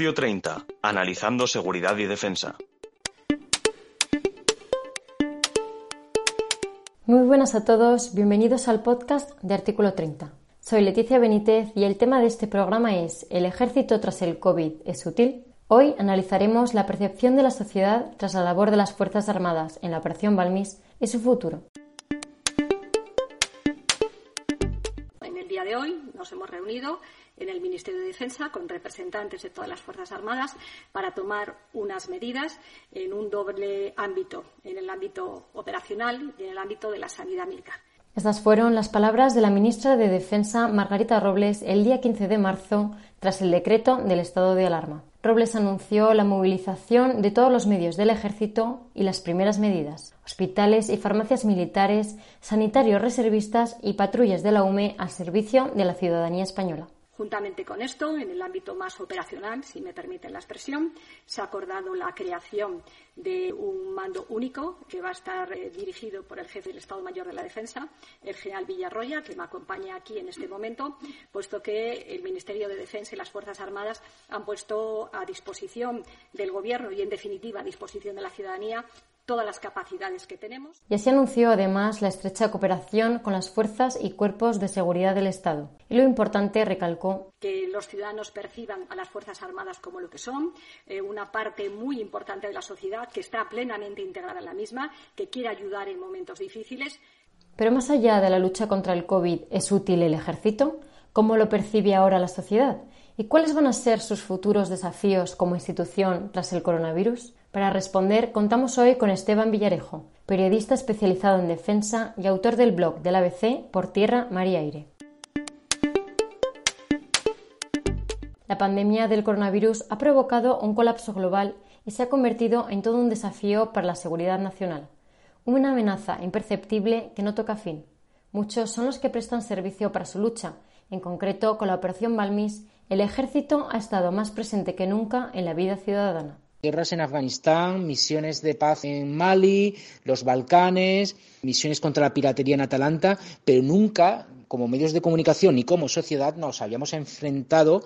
Audio 30. Analizando seguridad y defensa. Muy buenas a todos, bienvenidos al podcast de Artículo 30. Soy Leticia Benítez y el tema de este programa es ¿El ejército tras el COVID es útil? Hoy analizaremos la percepción de la sociedad tras la labor de las Fuerzas Armadas en la Operación Balmis y su futuro. Día de hoy nos hemos reunido en el Ministerio de Defensa con representantes de todas las Fuerzas Armadas para tomar unas medidas en un doble ámbito, en el ámbito operacional y en el ámbito de la sanidad militar. Estas fueron las palabras de la ministra de Defensa, Margarita Robles, el día 15 de marzo, tras el decreto del estado de alarma. Robles anunció la movilización de todos los medios del ejército y las primeras medidas, hospitales y farmacias militares, sanitarios reservistas y patrullas de la UME al servicio de la ciudadanía española. Juntamente con esto, en el ámbito más operacional, si me permiten la expresión, se ha acordado la creación de un mando único que va a estar eh, dirigido por el jefe del Estado Mayor de la Defensa, el general Villarroya, que me acompaña aquí en este momento, puesto que el Ministerio de Defensa y las Fuerzas Armadas han puesto a disposición del Gobierno y, en definitiva, a disposición de la ciudadanía todas las capacidades que tenemos. Y así anunció además la estrecha cooperación con las fuerzas y cuerpos de seguridad del Estado. Y lo importante, recalcó, que los ciudadanos perciban a las Fuerzas Armadas como lo que son, eh, una parte muy importante de la sociedad que está plenamente integrada en la misma, que quiere ayudar en momentos difíciles. Pero más allá de la lucha contra el COVID, ¿es útil el ejército? ¿Cómo lo percibe ahora la sociedad? ¿Y cuáles van a ser sus futuros desafíos como institución tras el coronavirus? Para responder, contamos hoy con Esteban Villarejo, periodista especializado en defensa y autor del blog del ABC Por Tierra, Mar y Aire. La pandemia del coronavirus ha provocado un colapso global y se ha convertido en todo un desafío para la seguridad nacional. Una amenaza imperceptible que no toca fin. Muchos son los que prestan servicio para su lucha. En concreto, con la Operación Balmis, el ejército ha estado más presente que nunca en la vida ciudadana guerras en Afganistán, misiones de paz en Mali, los Balcanes, misiones contra la piratería en Atalanta, pero nunca, como medios de comunicación ni como sociedad, nos habíamos enfrentado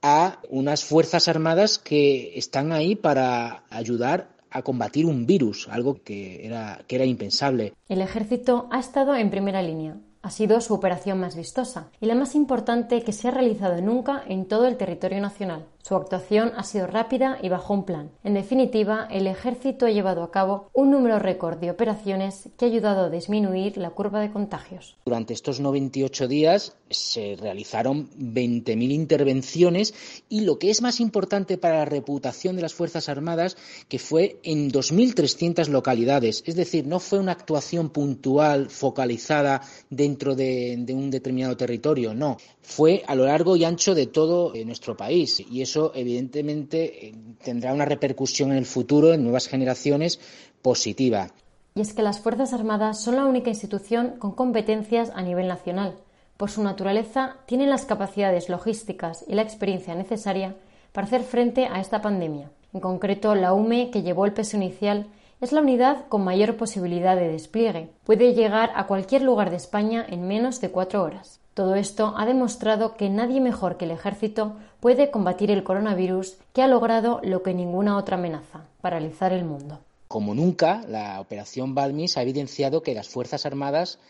a unas fuerzas armadas que están ahí para ayudar a combatir un virus, algo que era, que era impensable. El ejército ha estado en primera línea. Ha sido su operación más vistosa y la más importante que se ha realizado nunca en todo el territorio nacional. Su actuación ha sido rápida y bajo un plan. En definitiva, el ejército ha llevado a cabo un número récord de operaciones que ha ayudado a disminuir la curva de contagios. Durante estos 98 días se realizaron 20.000 intervenciones y lo que es más importante para la reputación de las Fuerzas Armadas, que fue en 2.300 localidades. Es decir, no fue una actuación puntual, focalizada dentro de, de un determinado territorio, no. Fue a lo largo y ancho de todo eh, nuestro país y eso evidentemente eh, tendrá una repercusión en el futuro, en nuevas generaciones, positiva. Y es que las Fuerzas Armadas son la única institución con competencias a nivel nacional. Por su naturaleza, tienen las capacidades logísticas y la experiencia necesaria para hacer frente a esta pandemia. En concreto, la UME, que llevó el peso inicial, es la unidad con mayor posibilidad de despliegue. Puede llegar a cualquier lugar de España en menos de cuatro horas. Todo esto ha demostrado que nadie mejor que el ejército puede combatir el coronavirus que ha logrado lo que ninguna otra amenaza, paralizar el mundo. Como nunca, la operación Balmis ha evidenciado que las Fuerzas Armadas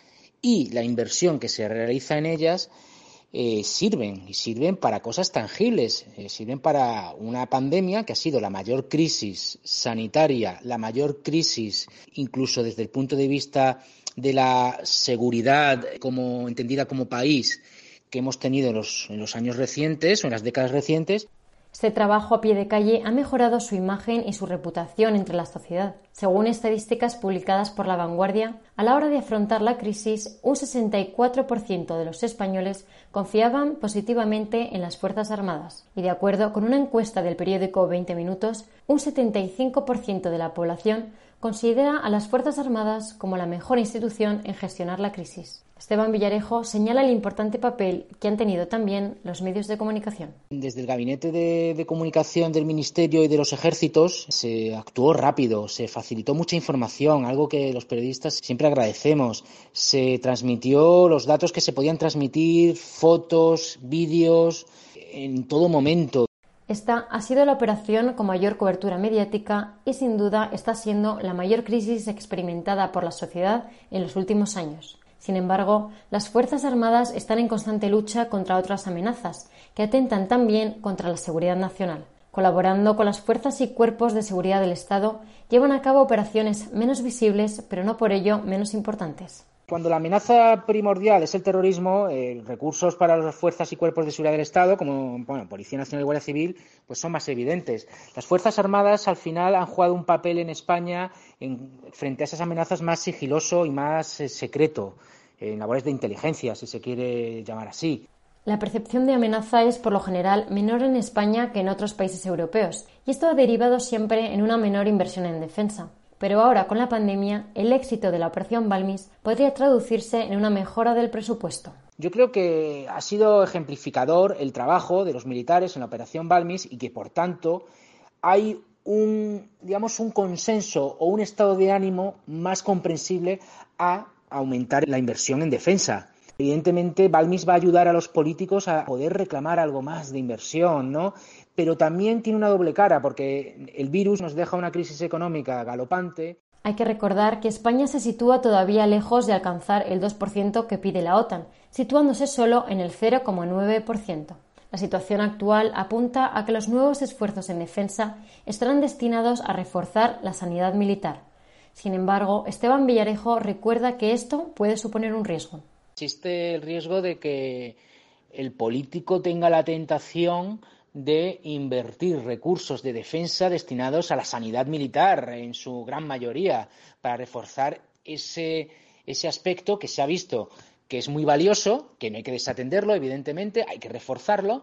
y la inversión que se realiza en ellas eh, sirven y sirven para cosas tangibles, eh, sirven para una pandemia que ha sido la mayor crisis sanitaria, la mayor crisis incluso desde el punto de vista de la seguridad como entendida como país que hemos tenido en los, en los años recientes o en las décadas recientes. Este trabajo a pie de calle ha mejorado su imagen y su reputación entre la sociedad. Según estadísticas publicadas por La Vanguardia, a la hora de afrontar la crisis, un 64% de los españoles confiaban positivamente en las Fuerzas Armadas. Y de acuerdo con una encuesta del periódico 20 Minutos, un 75% de la población considera a las Fuerzas Armadas como la mejor institución en gestionar la crisis. Esteban Villarejo señala el importante papel que han tenido también los medios de comunicación. Desde el gabinete de, comunicación del Ministerio y de los ejércitos se actuó rápido, se facilitó mucha información, algo que los periodistas siempre agradecemos. Se transmitió los datos que se podían transmitir, fotos, vídeos, en todo momento. Esta ha sido la operación con mayor cobertura mediática y sin duda está siendo la mayor crisis experimentada por la sociedad en los últimos años. Sin embargo, las Fuerzas Armadas están en constante lucha contra otras amenazas que atentan también contra la seguridad nacional. Colaborando con las fuerzas y cuerpos de seguridad del Estado, llevan a cabo operaciones menos visibles, pero no por ello menos importantes. Cuando la amenaza primordial es el terrorismo, eh, recursos para las fuerzas y cuerpos de seguridad del Estado, como bueno, Policía Nacional y Guardia Civil, pues son más evidentes. Las Fuerzas Armadas al final han jugado un papel en España en, frente a esas amenazas más sigiloso y más eh, secreto, en labores de inteligencia, si se quiere llamar así. La percepción de amenaza es, por lo general, menor en España que en otros países europeos, y esto ha derivado siempre en una menor inversión en defensa. Pero ahora, con la pandemia, el éxito de la operación Balmis podría traducirse en una mejora del presupuesto. Yo creo que ha sido ejemplificador el trabajo de los militares en la operación Balmis y que, por tanto, hay un, digamos, un consenso o un estado de ánimo más comprensible a aumentar la inversión en defensa. Evidentemente, Balmis va a ayudar a los políticos a poder reclamar algo más de inversión, ¿no? Pero también tiene una doble cara, porque el virus nos deja una crisis económica galopante. Hay que recordar que España se sitúa todavía lejos de alcanzar el 2% que pide la OTAN, situándose solo en el 0,9%. La situación actual apunta a que los nuevos esfuerzos en defensa estarán destinados a reforzar la sanidad militar. Sin embargo, Esteban Villarejo recuerda que esto puede suponer un riesgo. Existe el riesgo de que el político tenga la tentación de invertir recursos de defensa destinados a la sanidad militar, en su gran mayoría, para reforzar ese, ese aspecto que se ha visto que es muy valioso, que no hay que desatenderlo, evidentemente, hay que reforzarlo,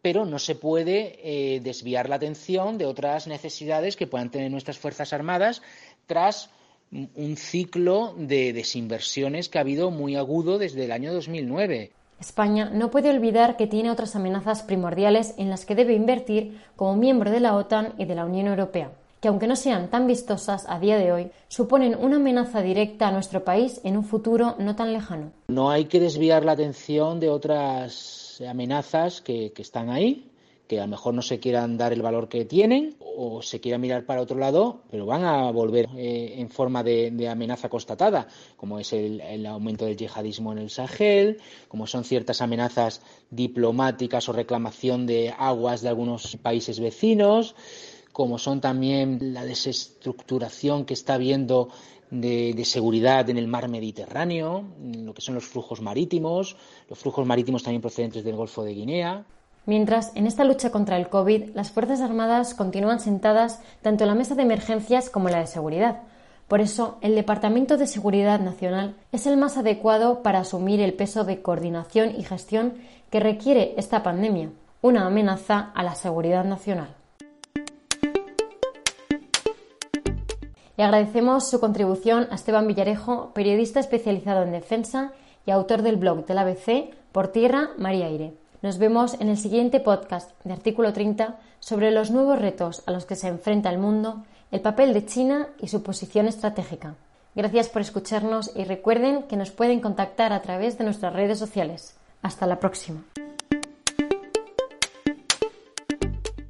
pero no se puede eh, desviar la atención de otras necesidades que puedan tener nuestras Fuerzas Armadas tras un ciclo de desinversiones que ha habido muy agudo desde el año 2009. España no puede olvidar que tiene otras amenazas primordiales en las que debe invertir como miembro de la OTAN y de la Unión Europea, que aunque no sean tan vistosas a día de hoy, suponen una amenaza directa a nuestro país en un futuro no tan lejano. No hay que desviar la atención de otras amenazas que, están ahí, que a lo mejor no se quieran dar el valor que tienen o se quieran mirar para otro lado, pero van a volver eh, en forma de, amenaza constatada, como es el, aumento del yihadismo en el Sahel, como son ciertas amenazas diplomáticas o reclamación de aguas de algunos países vecinos, como son también la desestructuración que está habiendo de, de, seguridad en el mar Mediterráneo, lo que son los flujos marítimos, los flujos marítimos también procedentes del Golfo de Guinea, Mientras, en esta lucha contra el COVID, las Fuerzas Armadas continúan sentadas tanto en la mesa de emergencias como en la de seguridad. Por eso, el Departamento de Seguridad Nacional es el más adecuado para asumir el peso de coordinación y gestión que requiere esta pandemia, una amenaza a la seguridad nacional. Le agradecemos su contribución a Esteban Villarejo, periodista especializado en defensa y autor del blog del ABC Por Tierra, Mar y Aire. Nos vemos en el siguiente podcast de Artículo 30 sobre los nuevos retos a los que se enfrenta el mundo, el papel de China y su posición estratégica. Gracias por escucharnos y recuerden que nos pueden contactar a través de nuestras redes sociales. Hasta la próxima.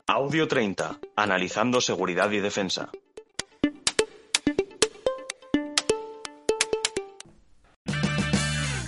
Audio 30. Analizando seguridad y defensa.